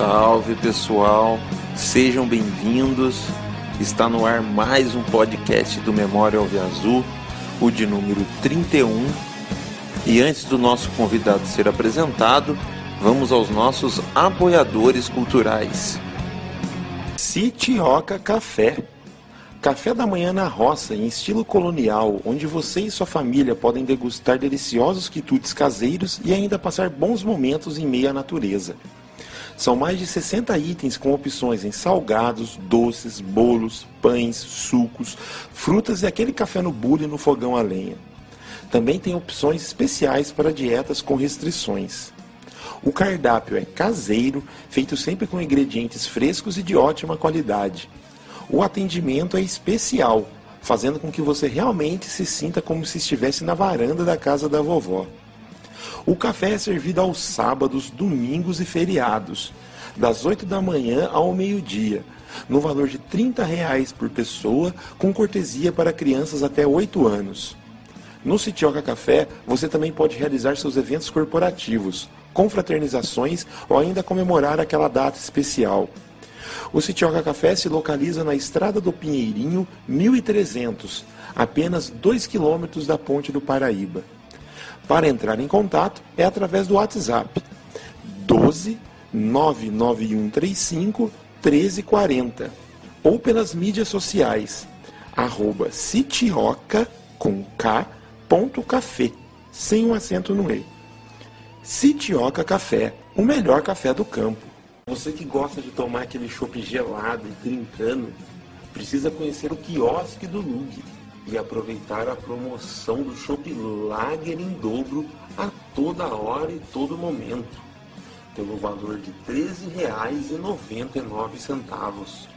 Salve pessoal, sejam bem-vindos. Está no ar mais um podcast do Memória Alve Azul, o de número 31. E antes do nosso convidado ser apresentado, vamos aos nossos apoiadores culturais. Citioca Café. Café da manhã na roça, em estilo colonial, onde você e sua família podem degustar deliciosos quitutes caseiros e ainda passar bons momentos em meio à natureza. São mais de 60 itens com opções em salgados, doces, bolos, pães, sucos, frutas e aquele café no bule no fogão a lenha. Também tem opções especiais para dietas com restrições. O cardápio é caseiro, feito sempre com ingredientes frescos e de ótima qualidade. O atendimento é especial, fazendo com que você realmente se sinta como se estivesse na varanda da casa da vovó. O café é servido aos sábados, domingos e feriados, das 8 da manhã ao meio-dia, no valor de 30 reais por pessoa, com cortesia para crianças até 8 anos. No Citioca Café, você também pode realizar seus eventos corporativos, confraternizações ou ainda comemorar aquela data especial. O Citioca Café se localiza na Estrada do Pinheirinho, 1300, apenas 2 quilômetros da Ponte do Paraíba. Para entrar em contato é através do WhatsApp 12 99135 1340 ou pelas mídias sociais arroba citioca com K, ponto café, sem um acento no E. Citioca Café, o melhor café do campo. Você que gosta de tomar aquele chopp gelado e trincando, precisa conhecer o quiosque do Lug e aproveitar a promoção do Chopp Lager em dobro a toda hora e todo momento, pelo valor de R$ 13,99.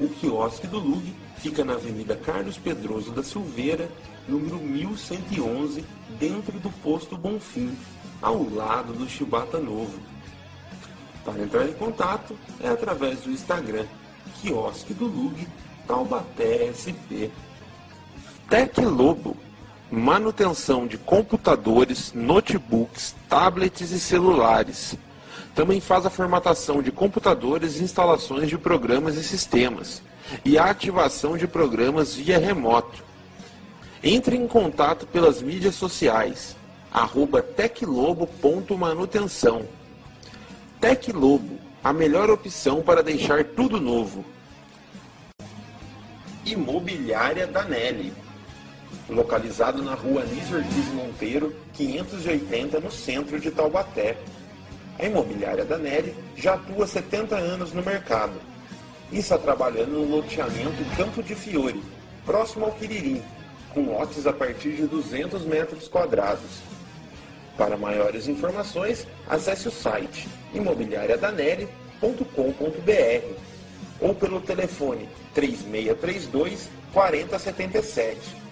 O quiosque do Lug fica na Avenida Carlos Pedroso da Silveira, número 1111, dentro do posto Bonfim, ao lado do Chibata Novo. Para entrar em contato é através do Instagram, quiosque do Lug, Taubaté SP. Tec Lobo, manutenção de computadores, notebooks, tablets e celulares. Também faz a formatação de computadores e instalações de programas e sistemas, e a ativação de programas via remoto. Entre em contato pelas mídias sociais, arroba teclobo.manutenção. Teclobo, a melhor opção para deixar tudo novo. Imobiliária Danelli localizado na rua Anísio Ortiz Monteiro, 580, no centro de Taubaté. A imobiliária da Nery já atua 70 anos no mercado e está trabalhando no loteamento Campo de Fiore, próximo ao Quiririm, com lotes a partir de 200 metros quadrados. Para maiores informações, acesse o site imobiliariadaneri.com.br ou pelo telefone 3632 4077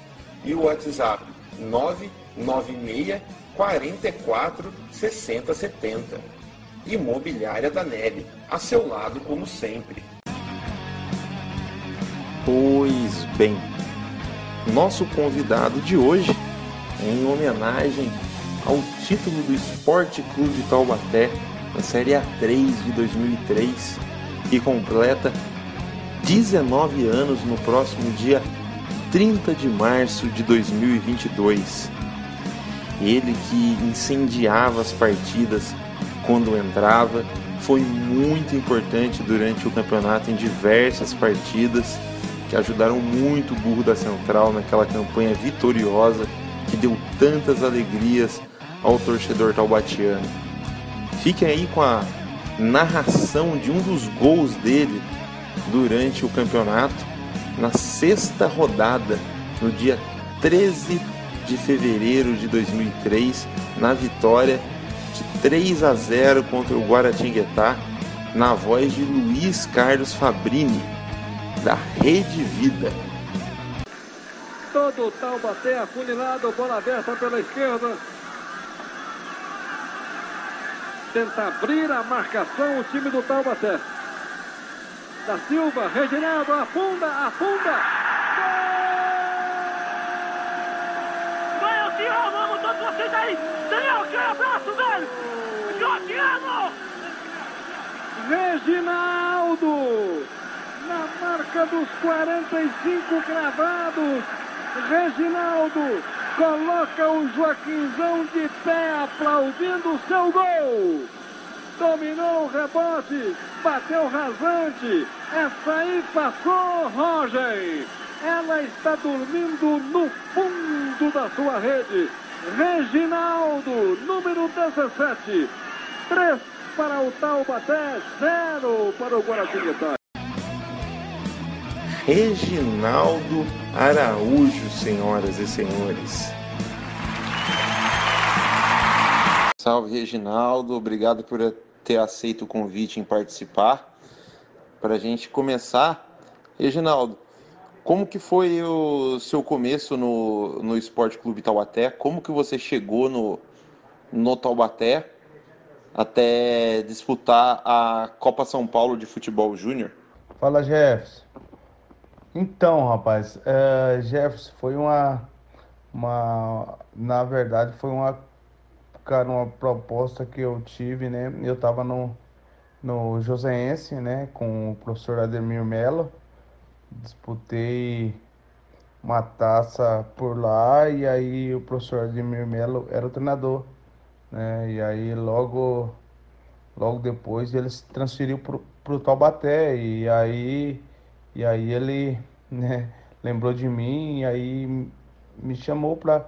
e o WhatsApp 996 44 60 70. Imobiliária da Neve, a seu lado como sempre. Pois bem, nosso convidado de hoje em homenagem ao título do Esporte Clube de Taubaté na Série A3 de 2003, que completa 19 anos no próximo dia 30 de março de 2022. Ele que incendiava as partidas quando entrava, foi muito importante durante o campeonato em diversas partidas que ajudaram muito o Burro da Central naquela campanha vitoriosa que deu tantas alegrias ao torcedor taubatiano. Fiquem aí com a narração de um dos gols dele durante o campeonato na sexta rodada, no dia 13 de fevereiro de 2003, na vitória de 3 a 0 contra o Guaratinguetá, na voz de Luiz Carlos Fabrini, da Rede Vida. Todo o Taubaté afunilado, bola aberta pela esquerda. Tenta abrir a marcação o time do Taubaté da Silva, Reginaldo, afunda, afunda. Vai, Senhor, vamos todos vocês aí. Daniel, que abraço, velho. Josiano. Reginaldo, na marca dos 45 cravados, Reginaldo coloca o Joaquinzão de pé aplaudindo o seu gol. Dominou o rebote, bateu rasante. Essa aí passou, Roger. Ela está dormindo no fundo da sua rede. Reginaldo, número 17. 3 para o Taubaté, 0 para o Guaratinguetá. Reginaldo Araújo, senhoras e senhores. Salve, Reginaldo. Obrigado por ter aceito o convite em participar. Para a gente começar, Reginaldo, como que foi o seu começo no, no Esporte Clube Taubaté? Como que você chegou no, no Taubaté até disputar a Copa São Paulo de Futebol Júnior? Fala, Jefferson. Então, rapaz, é, Jefferson, foi uma, uma. Na verdade, foi uma, cara, uma proposta que eu tive, né? Eu tava no, no Joseense, né, com o professor Ademir Mello. Disputei uma taça por lá e aí o professor Ademir Mello era o treinador, né? E aí logo, logo depois ele se transferiu pro, pro Taubaté e aí e aí ele né, lembrou de mim e aí me chamou para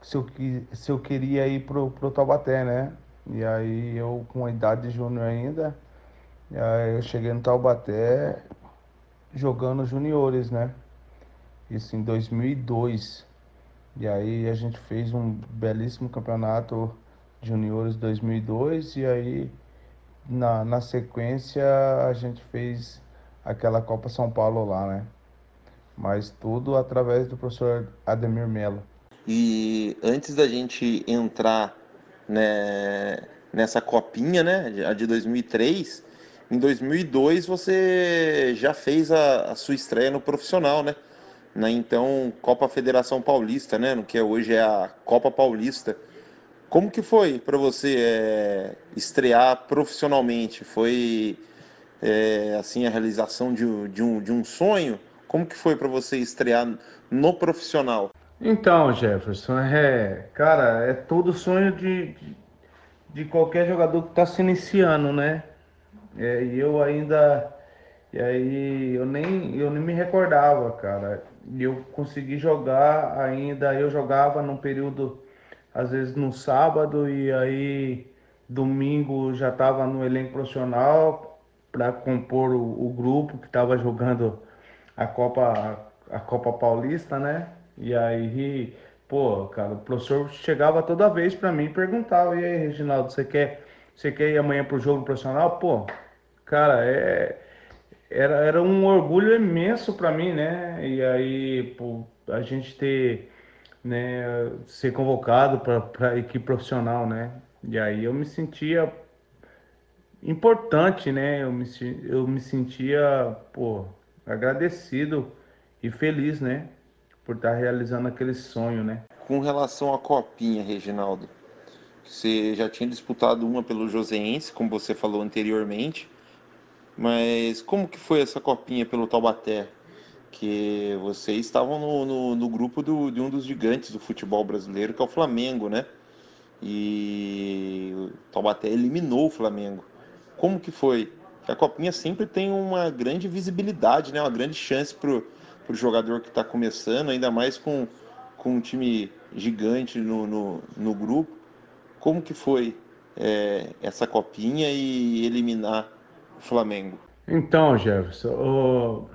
se eu, se eu queria ir pro, pro Taubaté, né? E aí eu com a idade de júnior ainda, aí eu cheguei no Taubaté jogando juniores, né? Isso em 2002. E aí a gente fez um belíssimo campeonato juniores 2002 e aí na, na sequência a gente fez aquela Copa São Paulo lá, né? Mas tudo através do professor Ademir Melo. E antes da gente entrar né, nessa copinha, né, a de 2003, em 2002 você já fez a, a sua estreia no profissional, né? Na então Copa Federação Paulista, né, no que hoje é a Copa Paulista. Como que foi para você é, estrear profissionalmente? Foi é, assim a realização de, de, um, de um sonho? Como que foi para você estrear no profissional? Então, Jefferson, é, cara, é todo sonho de, de, qualquer jogador que está se iniciando, né? É, e eu ainda, e aí eu nem, eu nem me recordava, cara. E eu consegui jogar ainda, eu jogava num período, às vezes no sábado, e aí domingo já estava no elenco profissional, para compor o, o, grupo que estava jogando a Copa, a Copa Paulista, né? E aí, pô, cara, o professor chegava toda vez para mim e perguntava: e aí, Reginaldo, você quer, você quer ir amanhã pro jogo profissional? Pô, cara, é. Era, era um orgulho imenso para mim, né? E aí, pô, a gente ter, né, ser convocado para a equipe profissional, né? E aí eu me sentia importante, né? Eu me, eu me sentia, pô, agradecido e feliz, né? Por estar realizando aquele sonho, né? Com relação à copinha, Reginaldo, você já tinha disputado uma pelo Joseense, como você falou anteriormente, mas como que foi essa copinha pelo Taubaté? Que vocês estavam no, no, no grupo do, de um dos gigantes do futebol brasileiro, que é o Flamengo, né? E o Taubaté eliminou o Flamengo. Como que foi? A Copinha sempre tem uma grande visibilidade, né? uma grande chance para o jogador que está começando, ainda mais com, com um time gigante no, no, no grupo. Como que foi é, essa Copinha e eliminar o Flamengo? Então, Jefferson, o,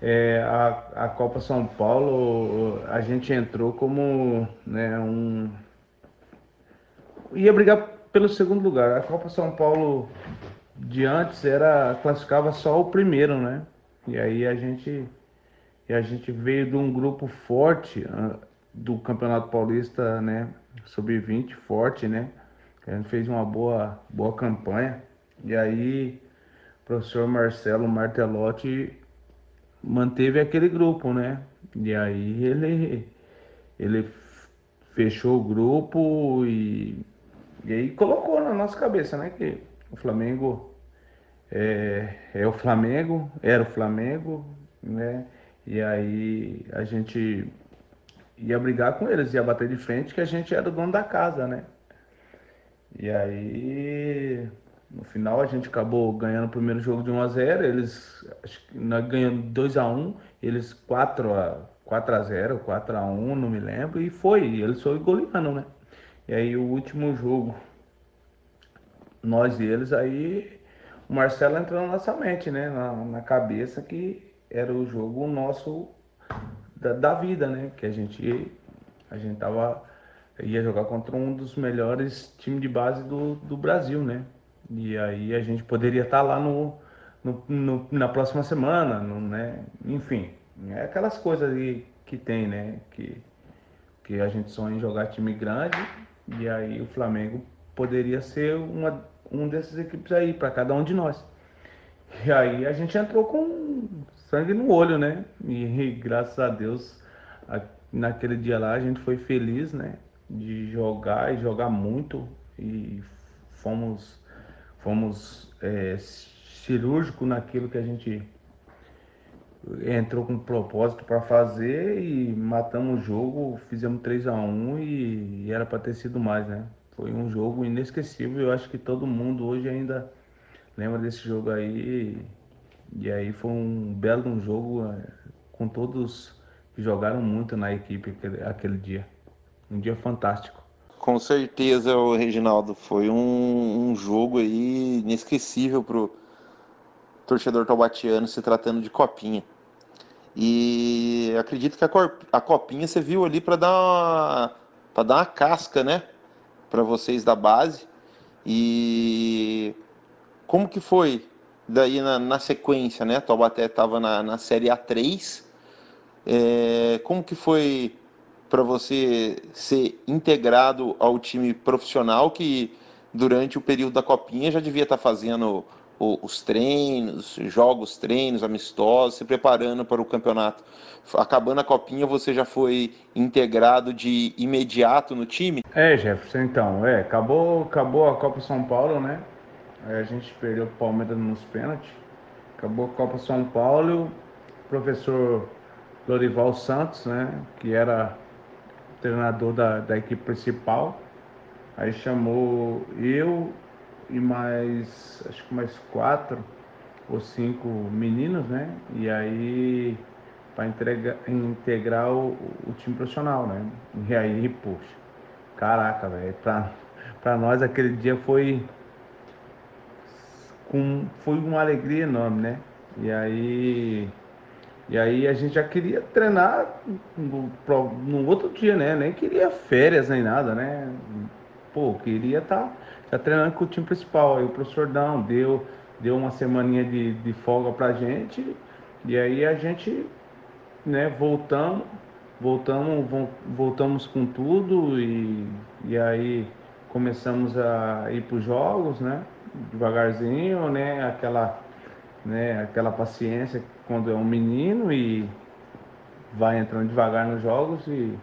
é, a, a Copa São Paulo, a gente entrou como né, um. ia brigar pelo segundo lugar. A Copa São Paulo de antes era classificava só o primeiro, né? E aí a gente e a gente veio de um grupo forte uh, do Campeonato Paulista, né? Sub-20 forte, né? A gente fez uma boa boa campanha. E aí o professor Marcelo Martelotti manteve aquele grupo, né? E aí ele ele fechou o grupo e e aí colocou na nossa cabeça, né, que o Flamengo é, é o Flamengo, era o Flamengo, né? E aí a gente ia brigar com eles, ia bater de frente, que a gente era o dono da casa, né? E aí, no final, a gente acabou ganhando o primeiro jogo de 1 a 0 eles nós ganhamos 2 a 1 eles 4 a, 4 a 0 4 a 1 não me lembro, e foi, eles foram goleando, né? E aí o último jogo, nós e eles, aí o Marcelo entrou na nossa mente, né? Na, na cabeça que era o jogo nosso da, da, vida, né? Que a gente, a gente tava, ia jogar contra um dos melhores times de base do, do Brasil, né? E aí a gente poderia estar tá lá no, no, no, na próxima semana, no, né? Enfim, é aquelas coisas que, que tem, né? Que, que a gente sonha em jogar time grande e aí o Flamengo poderia ser uma um dessas equipes aí, para cada um de nós. E aí a gente entrou com sangue no olho, né? E, graças a Deus, a, naquele dia lá a gente foi feliz, né? De jogar e jogar muito. E fomos, fomos é, cirúrgico naquilo que a gente entrou com propósito para fazer e matamos o jogo, fizemos 3 a 1 e, e era para ter sido mais, né? Foi um jogo inesquecível. Eu acho que todo mundo hoje ainda lembra desse jogo aí. E aí foi um belo jogo é, com todos que jogaram muito na equipe aquele, aquele dia. Um dia fantástico. Com certeza, o Reginaldo, foi um, um jogo aí inesquecível pro torcedor taubatiano se tratando de copinha. E acredito que a, a copinha você viu ali para dar para dar uma casca, né? para vocês da base. E como que foi daí na, na sequência, né? Taubaté estava na, na Série A3. É, como que foi para você ser integrado ao time profissional que durante o período da copinha já devia estar tá fazendo os treinos, jogos, treinos, amistosos, se preparando para o campeonato. Acabando a copinha, você já foi integrado de imediato no time? É, Jefferson, então, é, acabou, acabou a Copa São Paulo, né? Aí a gente perdeu o Palmeiras nos pênaltis. Acabou a Copa São Paulo o professor Lorival Santos, né, que era treinador da, da equipe principal, aí chamou eu e mais, acho que mais quatro ou cinco meninos, né? E aí para integrar o, o, time profissional, né? E aí, poxa, caraca, velho, pra nós aquele dia foi com, foi uma alegria enorme, né? E aí, e aí a gente já queria treinar no, no outro dia, né? Nem queria férias nem nada, né? Pô, queria estar tá tá treinando com o time principal. Aí o professor Dão deu, deu uma semaninha de, de folga pra gente. E aí a gente, né, voltamos, voltamos, voltamos com tudo e, e aí começamos a ir para os jogos, né? Devagarzinho, né? Aquela, né? Aquela paciência quando é um menino e vai entrando devagar nos jogos e,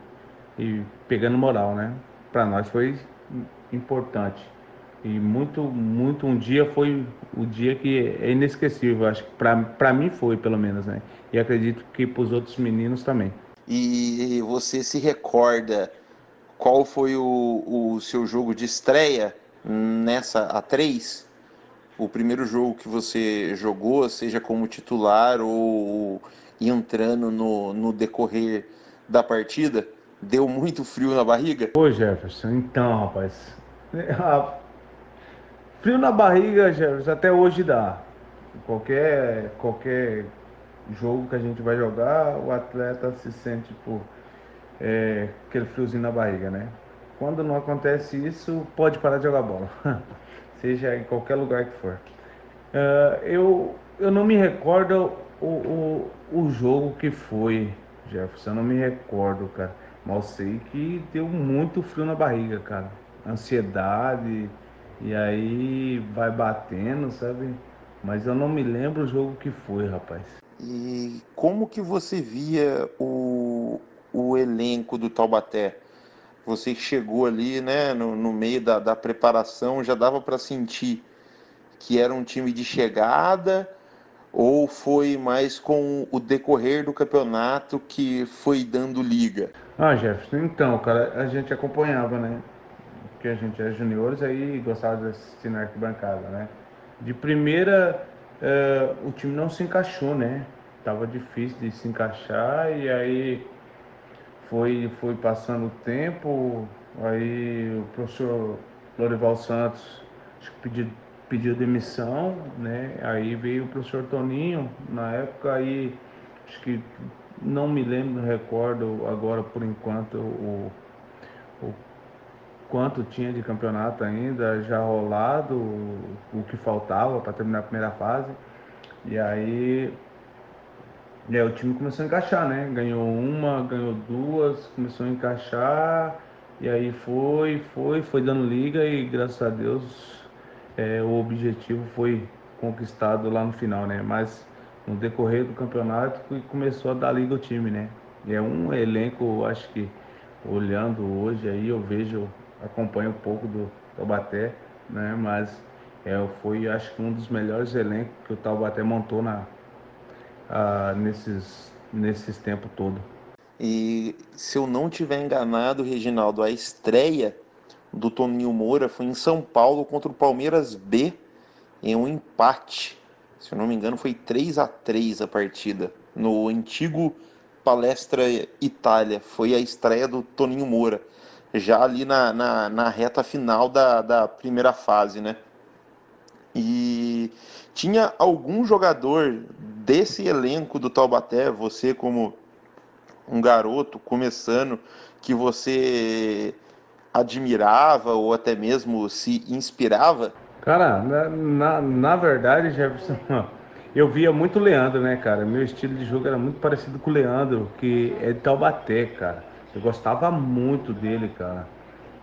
e pegando moral, né? Para nós foi importante. E muito, muito, um dia foi o dia que é inesquecível, acho que para mim foi, pelo menos, né? E acredito que para os outros meninos também. E você se recorda qual foi o, o seu jogo de estreia nessa A3? O primeiro jogo que você jogou, seja como titular ou entrando no, no decorrer da partida, deu muito frio na barriga? Ô Jefferson, então, rapaz, Frio na barriga, Jefferson, até hoje dá. Qualquer, qualquer jogo que a gente vai jogar, o atleta se sente por é, aquele friozinho na barriga, né? Quando não acontece isso, pode parar de jogar bola, seja em qualquer lugar que for. Uh, eu, eu não me recordo o, o, o jogo que foi, Jefferson, eu não me recordo, cara. Mas sei que deu muito frio na barriga, cara. Ansiedade, e aí vai batendo, sabe? Mas eu não me lembro o jogo que foi, rapaz. E como que você via o, o elenco do Taubaté? Você chegou ali, né, no, no meio da, da preparação, já dava para sentir que era um time de chegada ou foi mais com o decorrer do campeonato que foi dando liga? Ah, Jefferson, então, cara, a gente acompanhava, né? Porque a gente era juniores aí gostava de assistir na arquibancada, né? De primeira, uh, o time não se encaixou, né? Tava difícil de se encaixar e aí foi, foi passando o tempo, aí o professor Lorival Santos pediu pediu demissão, né? Aí veio o professor Toninho, na época aí, acho que não me lembro, não recordo agora por enquanto o, o quanto tinha de campeonato ainda já rolado, o que faltava para terminar a primeira fase. E aí, e aí o time começou a encaixar, né? Ganhou uma, ganhou duas, começou a encaixar, e aí foi, foi, foi dando liga e graças a Deus é, o objetivo foi conquistado lá no final, né? Mas no decorrer do campeonato começou a dar liga o time, né? E é um elenco, acho que olhando hoje aí eu vejo, acompanho um pouco do Taubaté, né? Mas é, foi acho que um dos melhores elencos que o Taubaté montou na, ah, nesses, nesses tempos todo. E se eu não tiver enganado, Reginaldo, a estreia do Toninho Moura foi em São Paulo contra o Palmeiras B em um empate. Se eu não me engano, foi 3 a 3 a partida no antigo Palestra Itália. Foi a estreia do Toninho Moura, já ali na, na, na reta final da, da primeira fase, né? E tinha algum jogador desse elenco do Taubaté, você como um garoto começando, que você admirava ou até mesmo se inspirava? Cara, na, na, na verdade, Jefferson, eu via muito Leandro, né, cara? Meu estilo de jogo era muito parecido com o Leandro, que é de Taubaté, cara. Eu gostava muito dele, cara.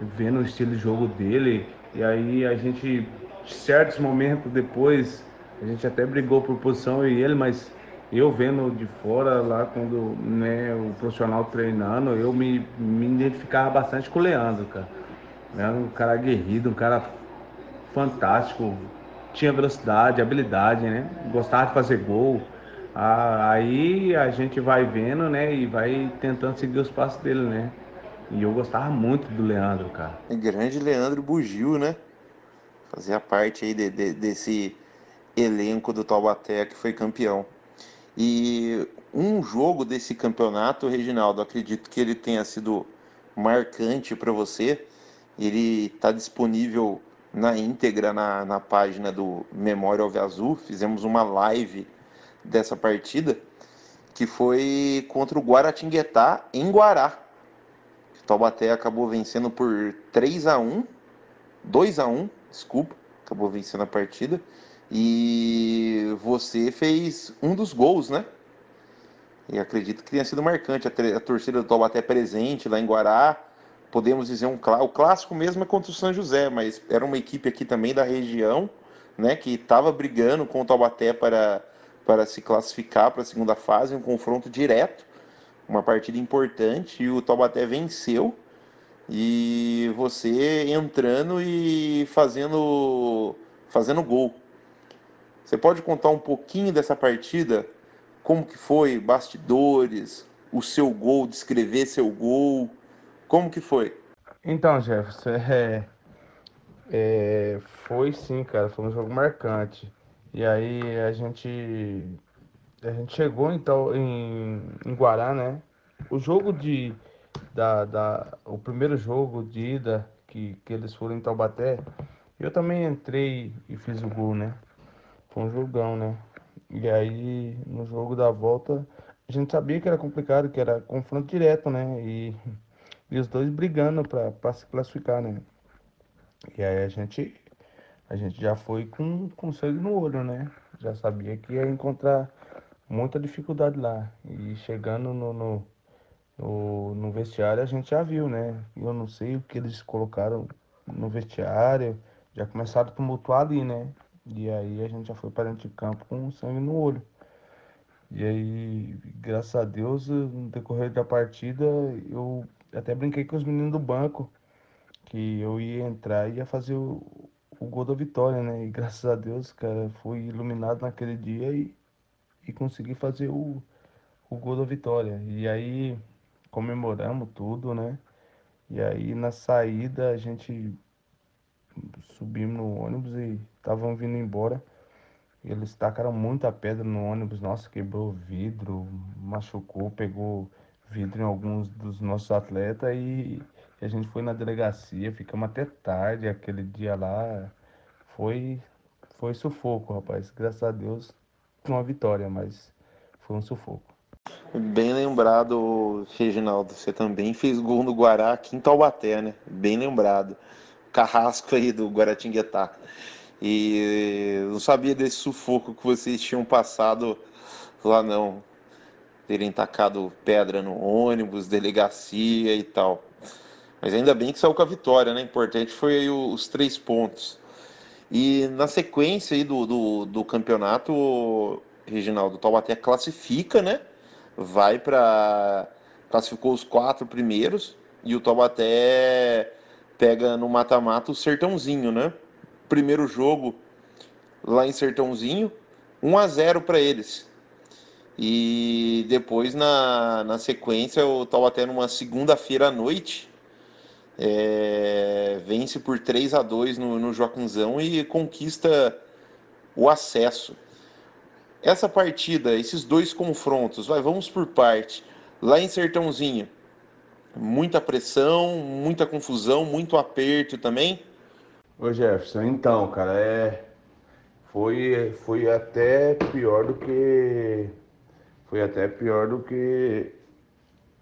Vendo o estilo de jogo dele. E aí a gente, certos momentos depois, a gente até brigou por posição e ele, mas eu vendo de fora lá quando né, o profissional treinando, eu me, me identificava bastante com o Leandro, cara. Era um cara aguerrido, um cara fantástico, tinha velocidade, habilidade, né? Gostava de fazer gol. Aí a gente vai vendo, né, e vai tentando seguir os passos dele, né? E eu gostava muito do Leandro, cara. Grande Leandro Bugio, né? Fazia parte aí de, de, desse elenco do Taubaté que foi campeão. E um jogo desse campeonato, Reginaldo, acredito que ele tenha sido marcante para você. Ele está disponível na íntegra na, na página do Memória Alve Azul. Fizemos uma live dessa partida, que foi contra o Guaratinguetá em Guará. O Taubaté acabou vencendo por 3 a 1 2 a 1 desculpa, acabou vencendo a partida. E você fez um dos gols, né? E acredito que tenha sido marcante. A, torcida do Taubaté presente lá em Guará. Podemos dizer um o clássico mesmo é contra o São José, mas era uma equipe aqui também da região, né, que estava brigando com o Taubaté para para se classificar para a segunda fase, um confronto direto, uma partida importante e o Taubaté venceu. E você entrando e fazendo fazendo gol. Você pode contar um pouquinho dessa partida? Como que foi, bastidores, o seu gol, descrever seu gol, como que foi? Então, Jefferson, é, é, foi sim, cara, foi um jogo marcante. E aí a gente a gente chegou então em, em Guará, né? O jogo de da, da o primeiro jogo de ida que, que eles foram em Taubaté, eu também entrei e fiz o gol, né? Foi um jogão, né? E aí, no jogo da volta, a gente sabia que era complicado, que era confronto direto, né? E, e os dois brigando para se classificar, né? E aí a gente, a gente já foi com, com sangue no olho, né? Já sabia que ia encontrar muita dificuldade lá. E chegando no, no, no, no vestiário, a gente já viu, né? Eu não sei o que eles colocaram no vestiário, já começaram a tumultuar ali, né? E aí a gente já foi para dentro de campo com sangue no olho. E aí, graças a Deus, no decorrer da partida, eu até brinquei com os meninos do banco que eu ia entrar e ia fazer o, o o gol da vitória, né? E graças a Deus, cara, fui iluminado naquele dia e, e consegui fazer o, o gol da vitória. E aí comemoramos tudo, né? E aí na saída a gente subimos no ônibus e estavam vindo embora. Eles tacaram muita pedra no ônibus, nossa, quebrou vidro, machucou, pegou vidro em alguns dos nossos atletas e a gente foi na delegacia, ficamos até tarde aquele dia lá. Foi, foi sufoco, rapaz. Graças a Deus, uma vitória, mas foi um sufoco. Bem lembrado, Reginaldo. Você também fez gol no Guará aqui em Taubaté, né? Bem lembrado. Carrasco aí do Guaratinguetá. E não sabia desse sufoco que vocês tinham passado lá não. Terem tacado pedra no ônibus, delegacia e tal. Mas ainda bem que saiu com a vitória, né? Importante foi os três pontos. E na sequência aí do, do, do campeonato, Reginaldo, Taubaté classifica, né? Vai para. classificou os quatro primeiros e o Taubaté pega no mata-mata o Sertãozinho, né? Primeiro jogo lá em Sertãozinho, 1 a 0 para eles. E depois na, na sequência o Taubaté numa segunda-feira à noite é, vence por 3 a 2 no, no Joaquinzão e conquista o acesso. Essa partida, esses dois confrontos, vai, vamos por parte. Lá em Sertãozinho, muita pressão, muita confusão, muito aperto também. Ô Jefferson, então, cara, é foi foi até pior do que foi até pior do que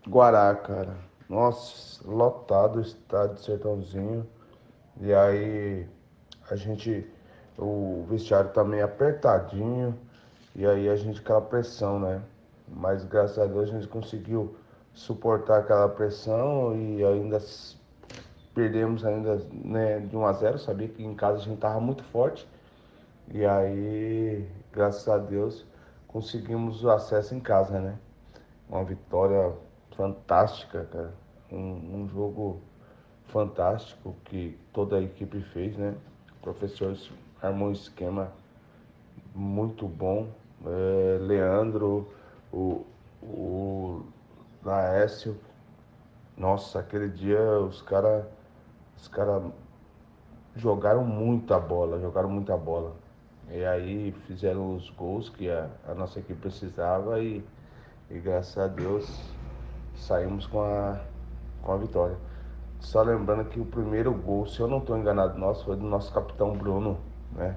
Guará, cara. Nossa, lotado o estádio de Sertãozinho. E aí a gente, o vestiário tá meio apertadinho. E aí a gente aquela pressão, né? Mas graças a Deus a gente conseguiu suportar aquela pressão e ainda perdemos ainda né, de 1 a 0. Sabia que em casa a gente tava muito forte. E aí, graças a Deus, conseguimos o acesso em casa, né? Uma vitória fantástica, cara. Um, um jogo fantástico que toda a equipe fez, né? O professor armou um esquema muito bom. É, Leandro, o, o Laércio. Nossa, aquele dia os caras os cara jogaram muita bola, jogaram muita bola. E aí fizeram os gols que a, a nossa equipe precisava e, e graças a Deus saímos com a, com a vitória. Só lembrando que o primeiro gol, se eu não estou enganado, nosso foi do nosso capitão Bruno, né?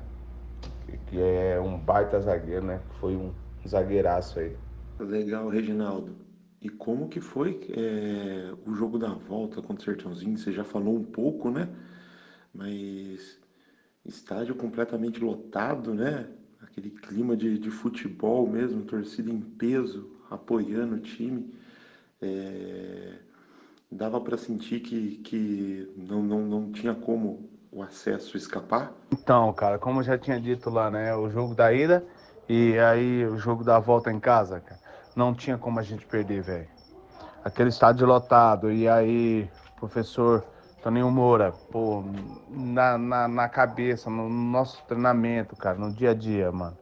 Que é um baita zagueiro, né? Foi um zagueiraço aí. Legal, Reginaldo. E como que foi é, o jogo da volta contra o Sertãozinho? Você já falou um pouco, né? Mas estádio completamente lotado, né? Aquele clima de, de futebol mesmo, torcida em peso, apoiando o time é, dava para sentir que, que não, não, não tinha como o acesso escapar? Então, cara, como eu já tinha dito lá, né? O jogo da ida e aí o jogo da volta em casa, cara, não tinha como a gente perder, velho. Aquele estádio lotado, e aí, professor Toninho Moura, pô, na, na, na cabeça, no nosso treinamento, cara, no dia a dia, mano.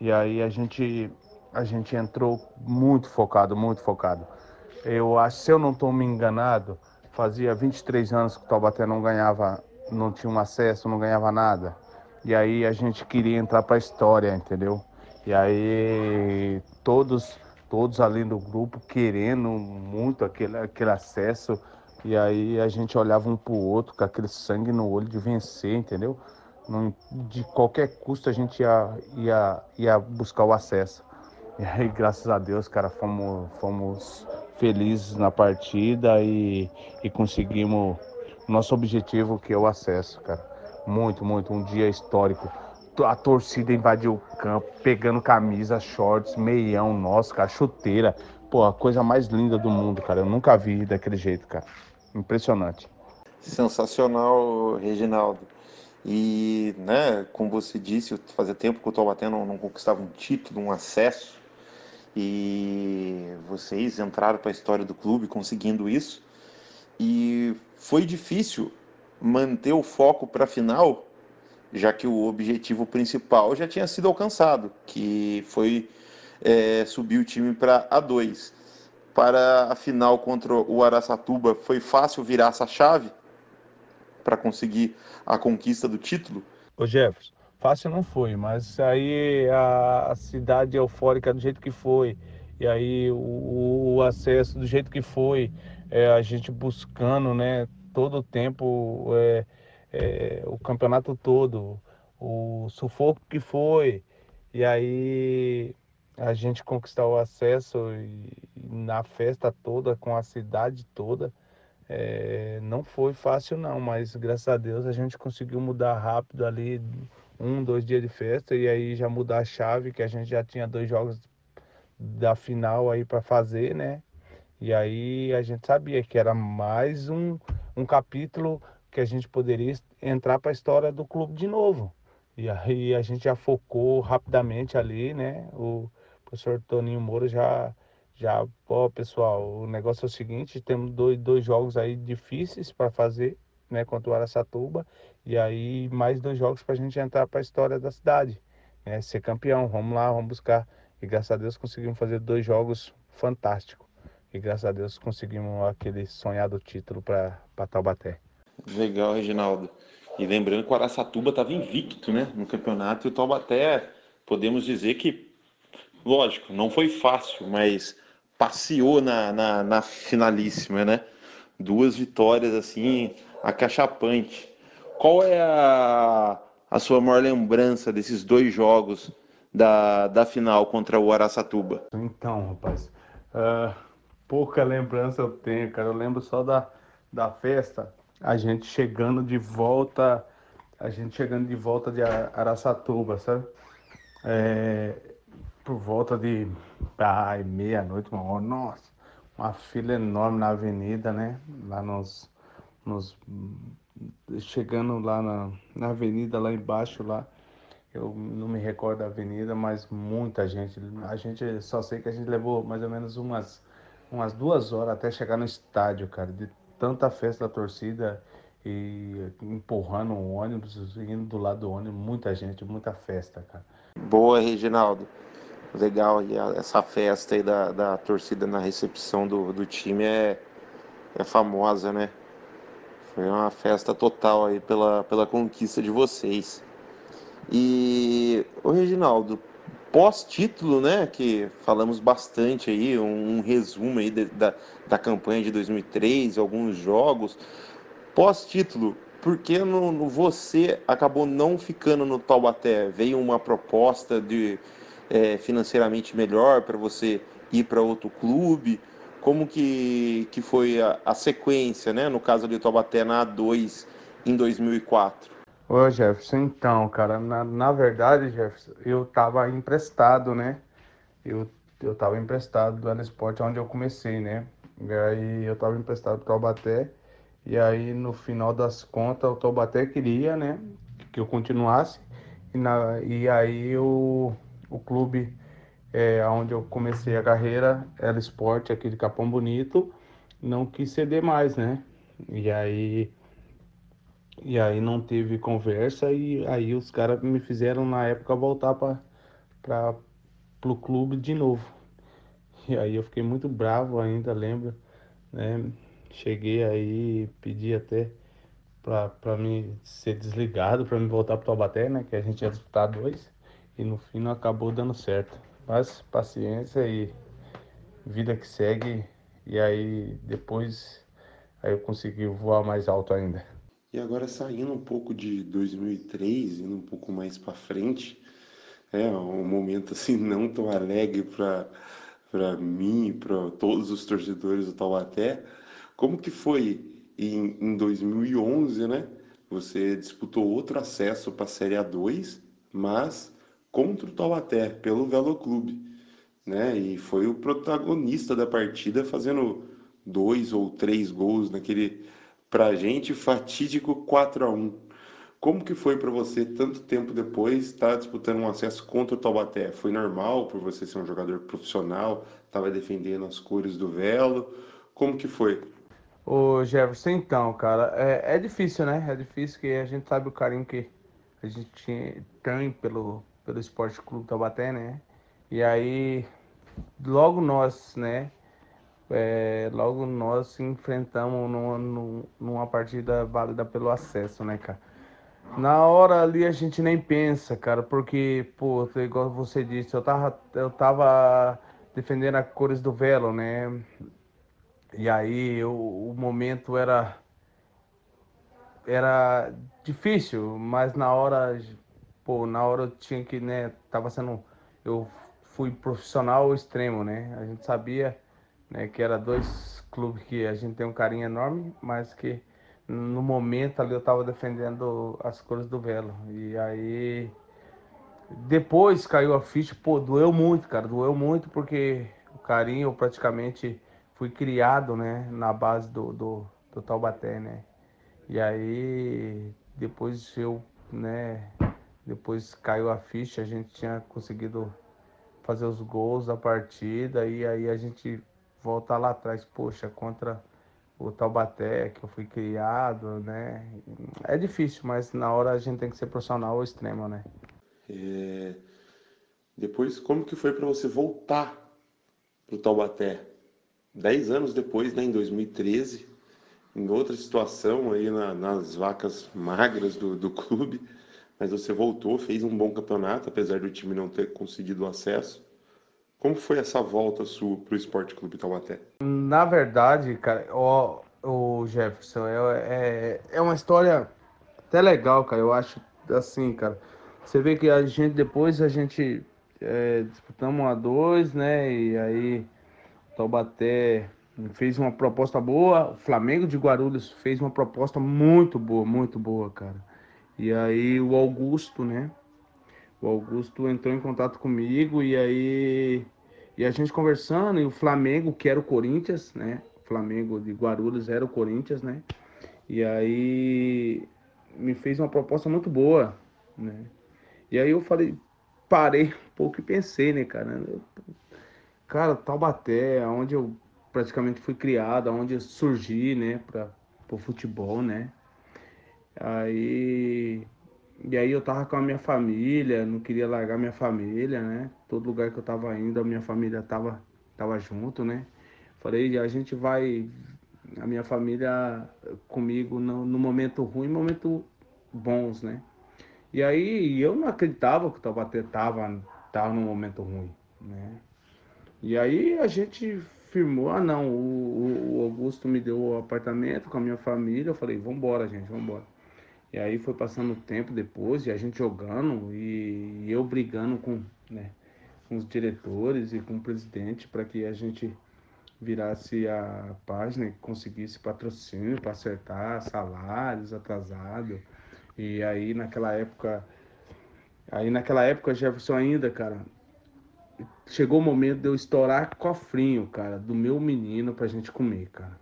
E aí a gente, a gente entrou muito focado, muito focado. Eu acho, se eu não estou me enganado, fazia 23 anos que o Taubaté não ganhava, não tinha um acesso, não ganhava nada. E aí a gente queria entrar para a história, entendeu? E aí todos, todos ali do grupo querendo muito aquele, aquele acesso. E aí a gente olhava um para o outro com aquele sangue no olho de vencer, entendeu? Não, de qualquer custo a gente ia, ia, ia buscar o acesso. E aí, graças a Deus, cara, fomos, fomos felizes na partida e, e conseguimos nosso objetivo, que é o acesso, cara. Muito, muito, um dia histórico. A torcida invadiu o campo, pegando camisa, shorts, meião nosso, cara, chuteira. Pô, a coisa mais linda do mundo, cara. Eu nunca vi daquele jeito, cara. Impressionante. Sensacional, Reginaldo. E, né, como você disse, fazia tempo que o Taubaté não, não conquistava um título, um acesso e vocês entraram para a história do clube conseguindo isso. E foi difícil manter o foco para a final, já que o objetivo principal já tinha sido alcançado, que foi é, subir o time para A2. Para a final contra o Araçatuba, foi fácil virar essa chave para conseguir a conquista do título? Ô Jefferson, fácil não foi, mas aí a, cidade eufórica do jeito que foi, e aí o, o acesso do jeito que foi, é, a gente buscando, né, todo o tempo, é, é, o campeonato todo, o sufoco que foi, e aí a gente conquistar o acesso e, e na festa toda, com a cidade toda, é, não foi fácil não, mas graças a Deus a gente conseguiu mudar rápido ali, um, dois dias de festa, e aí já mudar a chave, que a gente já tinha dois jogos da final aí para fazer, né? E aí a gente sabia que era mais um, um capítulo que a gente poderia entrar para a história do clube de novo. E aí a gente já focou rapidamente ali, né? O professor Toninho Moura já, já, pessoal, o negócio é o seguinte, temos dois, dois jogos aí difíceis para fazer, né? Contra o Araçatuba, e aí mais dois jogos para a gente entrar para a história da cidade, né? Ser campeão, vamos lá, vamos buscar. E graças a Deus conseguimos fazer dois jogos fantásticos. E graças a Deus conseguimos aquele sonhado título para Taubaté. Legal, Reginaldo. E lembrando que o Araçatuba estava invicto né, no campeonato e o Taubaté, podemos dizer que, lógico, não foi fácil, mas passeou na, na, na finalíssima, né? Duas vitórias assim, acachapante. Qual é a, a sua maior lembrança desses dois jogos da, da final contra o Araçatuba? Então, rapaz, uh, pouca lembrança eu tenho, cara. Eu lembro só da, da festa, a gente chegando de volta, a gente chegando de volta de Araçatuba, sabe? É, por volta de ai, meia-noite, uma hora, nossa, uma fila enorme na avenida, né? Lá nos. nos chegando lá na, na avenida, lá embaixo, lá. Eu não me recordo da avenida, mas muita gente. A gente só sei que a gente levou mais ou menos umas umas duas horas até chegar no estádio, cara, de tanta festa da torcida e empurrando o ônibus, indo do lado do ônibus, muita gente, muita festa, cara. Boa, Reginaldo. Legal, e essa festa aí da, da torcida na recepção do, do time é, é famosa, né? Foi uma festa total aí pela, pela conquista de vocês. E, o Reginaldo, pós-título, né, que falamos bastante aí, um, um resumo aí de, da, da campanha de 2003, alguns jogos. Pós-título, por que no, no, você acabou não ficando no Taubaté? Veio uma proposta de é, financeiramente melhor para você ir para outro clube? Como que, que foi a, a sequência, né, no caso de Taubaté na A2 em 2004? Ô Jefferson, então, cara, na, na verdade, Jefferson, eu tava emprestado, né? Eu, eu tava emprestado do Esporte onde eu comecei, né? E aí eu tava emprestado pro Taubaté. E aí no final das contas o Taubaté queria, né? Que eu continuasse. E, na, e aí o, o clube é, onde eu comecei a carreira, era Esporte aqui de Capão Bonito, não quis ceder mais, né? E aí e aí não teve conversa e aí os caras me fizeram na época voltar para o clube de novo. E aí eu fiquei muito bravo ainda, lembro, né? Cheguei aí, pedi até para me ser desligado, para me voltar para Taubaté, né? Que a gente ia disputar dois. E no fim não acabou dando certo. Mas paciência e vida que segue. E aí depois aí eu consegui voar mais alto ainda. E agora saindo um pouco de 2003, indo um pouco mais para frente, é um momento assim não tão alegre para para mim, para todos os torcedores do Taubaté. Como que foi em, em 2011, né? Você disputou outro acesso para a Série A2, mas contra o Taubaté, pelo Velo Clube, né? E foi o protagonista da partida, fazendo dois ou três gols naquele para a gente, fatídico 4 a 1 Como que foi para você, tanto tempo depois, estar tá disputando um acesso contra o Taubaté? Foi normal por você ser um jogador profissional, estava defendendo as cores do Velo? Como que foi? Ô Jefferson, então, cara, é, é difícil, né? É difícil que a gente sabe o carinho que, a gente tem pelo, pelo Esporte Clube Taubaté, né? E aí, logo nós, né? É, logo nós enfrentamos numa, numa partida válida pelo acesso, né, cara? Na hora ali a gente nem pensa, cara, porque, pô, igual você disse, eu tava, eu tava defendendo as cores do velo, né? E aí eu, o momento era era difícil, mas na hora, pô, na hora eu tinha que, né, tava sendo eu fui profissional extremo, né? A gente sabia, né, que era dois clubes que a gente tem um carinho enorme, mas que no momento ali eu tava defendendo as cores do velo. E aí depois caiu a ficha, pô, doeu muito, cara, doeu muito porque o carinho eu praticamente fui criado, né, na base do, do, do Taubaté, né? E aí depois eu, né, depois caiu a ficha, a gente tinha conseguido fazer os gols da partida e aí a gente volta lá atrás, poxa, contra o Taubaté, que eu fui criado, né? É difícil, mas na hora a gente tem que ser profissional ao extremo, né? É... Depois, como que foi para você voltar para o Taubaté? Dez anos depois, né, em 2013, em outra situação aí na, nas vacas magras do, do clube, mas você voltou, fez um bom campeonato, apesar do time não ter conseguido o acesso. Como foi essa volta sua para o Esporte Clube Taubaté? Na verdade, cara, o, o Jefferson, é, é, é uma história até legal, cara. Eu acho assim, cara. Você vê que a gente depois a gente é, disputamos a dois, né? E aí Taubaté fez uma proposta boa, o Flamengo de Guarulhos fez uma proposta muito boa, muito boa, cara. E aí o Augusto, né? O Augusto entrou em contato comigo e aí e a gente conversando, e o Flamengo, que era o Corinthians, né? O Flamengo de Guarulhos era o Corinthians, né? E aí me fez uma proposta muito boa, né? E aí eu falei, parei um pouco e pensei, né, cara? cara, Taubaté, onde eu praticamente fui criado, onde eu surgi, né, para o futebol, né? Aí e aí eu tava com a minha família, não queria largar minha família, né? Todo lugar que eu tava indo, a minha família tava tava junto, né? Falei, a gente vai a minha família comigo no, no momento ruim, momento bons, né? E aí eu não acreditava que o Taubaté tava tava num momento ruim, né? E aí a gente firmou, ah não, o, o Augusto me deu o apartamento com a minha família, eu falei, vambora, gente, vambora. E aí foi passando o tempo depois, e a gente jogando, e, eu brigando com, né, com os diretores e com o presidente para que a gente virasse a página e conseguisse patrocínio para acertar salários atrasados. E aí naquela época, aí naquela época Jefferson ainda, cara, chegou o momento de eu estourar cofrinho, cara, do meu menino pra gente comer, cara.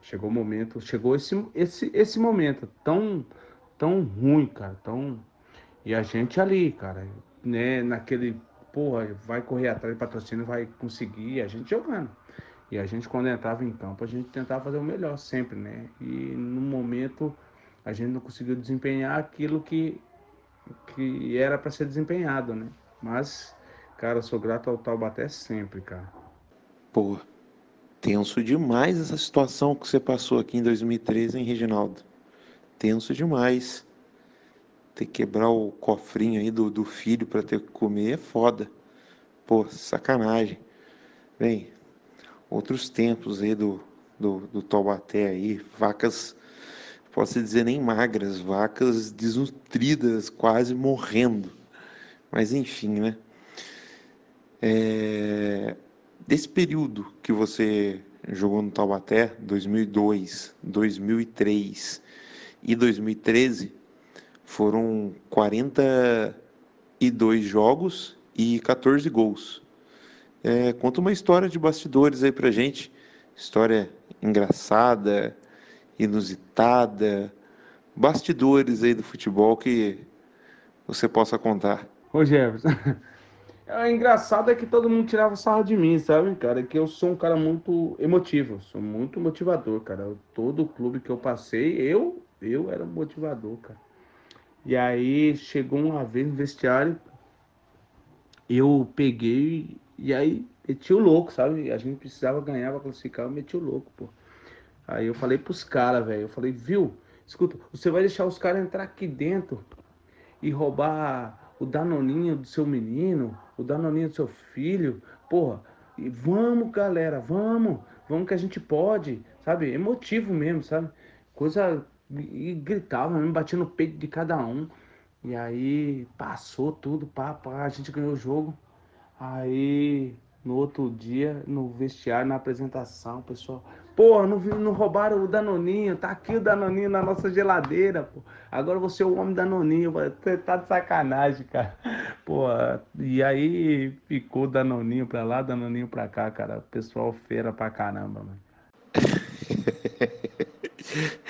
Chegou o momento, chegou esse, esse, esse momento tão, tão ruim, cara, tão... E a gente ali, cara, né, naquele, porra, vai correr atrás de patrocínio, vai conseguir, a gente jogando. E a gente, quando entrava em campo, a gente tentava fazer o melhor sempre, né? E no momento, a gente não conseguiu desempenhar aquilo que, que era para ser desempenhado, né? Mas Cara, sou grato ao Taubaté sempre, cara. Pô, tenso demais essa situação que você passou aqui em 2013, hein, Reginaldo? Tenso demais. Ter que quebrar o cofrinho aí do, do filho para ter que comer é foda. Pô, sacanagem. Bem, outros tempos aí do, do, do Taubaté aí, vacas, posso dizer nem magras, vacas desnutridas, quase morrendo. Mas enfim, né? É, desse período que você jogou no Taubaté, 2002, 2003 e 2013, foram 42 jogos e 14 gols. É, conta uma história de bastidores aí pra gente, história engraçada, inusitada, bastidores aí do futebol que você possa contar. Ô Jefferson, É, engraçado é que todo mundo tirava sarro de mim, sabe, cara? Que eu sou um cara muito emotivo, sou muito motivador, cara. Todo clube que eu passei, eu, eu era motivador, cara. E aí chegou uma vez no vestiário, eu peguei e aí meti o louco, sabe? A gente precisava ganhar pra classificar, eu meti o louco, pô. Aí eu falei pros caras, velho, eu falei, viu? Escuta, você vai deixar os caras entrar aqui dentro e roubar o danoninho do seu menino, o danoninho do seu filho, porra, e vamos, galera, vamos, vamos que a gente pode, sabe? Emotivo mesmo, sabe? Coisa. E gritava, me batia no peito de cada um. E aí passou tudo, pá, pá, a gente ganhou o jogo. Aí no outro dia, no vestiário, na apresentação, o pessoal, pô, não, não roubaram o Danoninho, tá aqui o Danoninho na nossa geladeira, pô. Agora você é o homem Danoninho, você tá de sacanagem, cara. Pô, e aí ficou Danoninho pra lá, Danoninho pra cá, cara. O pessoal feira pra caramba, mano.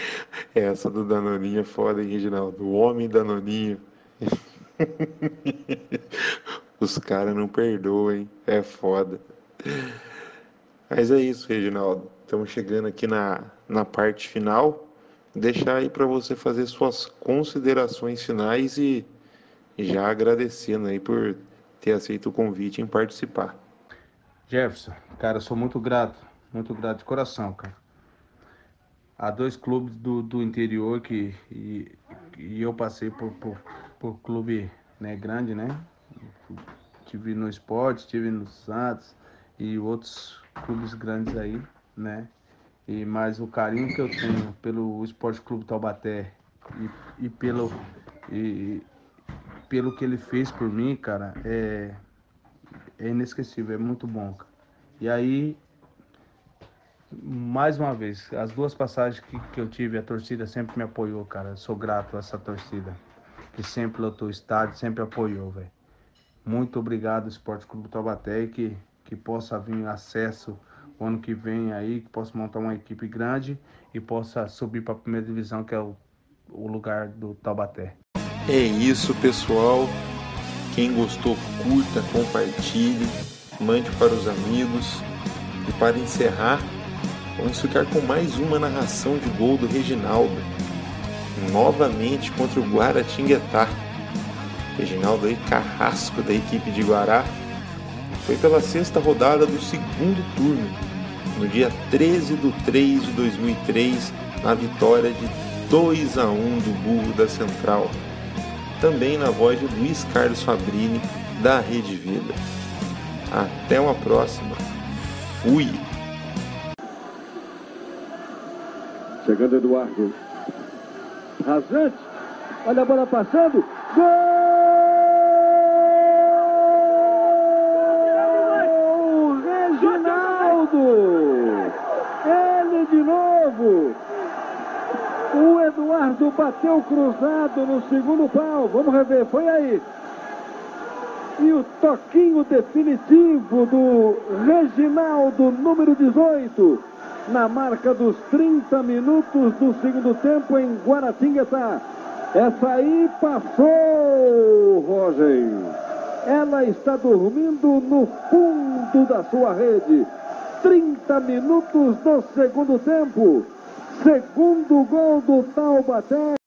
Essa do Danoninho é foda, hein, Reginaldo? O homem Danoninho. Os caras não perdoam, hein? É foda. Mas é isso, Reginaldo. Estamos chegando aqui na, na parte final. Deixar aí para você fazer suas considerações finais e já agradecendo aí por ter aceito o convite em participar. Jefferson, cara, sou muito grato, muito grato de coração, cara. Há dois clubes do, do interior que e, e eu passei por, por, por clube né, grande, né? Tive no esporte, tive no Santos e outros clubes grandes aí, né? E mais o carinho que eu tenho pelo Esporte Clube Taubaté e, e pelo e, pelo que ele fez por mim, cara, é, é inesquecível, é muito bom, cara. E aí, mais uma vez, as duas passagens que, que eu tive, a torcida sempre me apoiou, cara. sou grato a essa torcida, que sempre lotou o estádio, sempre apoiou, velho. Muito obrigado, Esporte Clube Taubaté, que, que possa vir acesso o ano que vem aí, que possa montar uma equipe grande e possa subir para a primeira divisão, que é o, o lugar do Taubaté. É isso, pessoal. Quem gostou, curta, compartilhe, mande para os amigos. E para encerrar, vamos ficar com mais uma narração de gol do Reginaldo. Novamente contra o Guaratinguetá. Reginaldo aí, carrasco da equipe de Guará. Foi pela sexta rodada do segundo turno, no dia 13 de 3 de 2003, na vitória de 2 a 1 do Burro da Central também na voz de Luiz Carlos Fabrini, da Rede Vida. Até uma próxima. Fui! Chegando Eduardo. Rasante. Olha a bola passando. Gol! Reginaldo! Ele de novo! O Eduardo bateu cruzado no segundo pau. Vamos rever, foi aí. E o toquinho definitivo do Reginaldo, número 18, na marca dos 30 minutos do segundo tempo em Guaratinguetá. Essa aí passou, Roger. Ela está dormindo no fundo da sua rede. 30 minutos do segundo tempo. Segundo gol do Taubaté.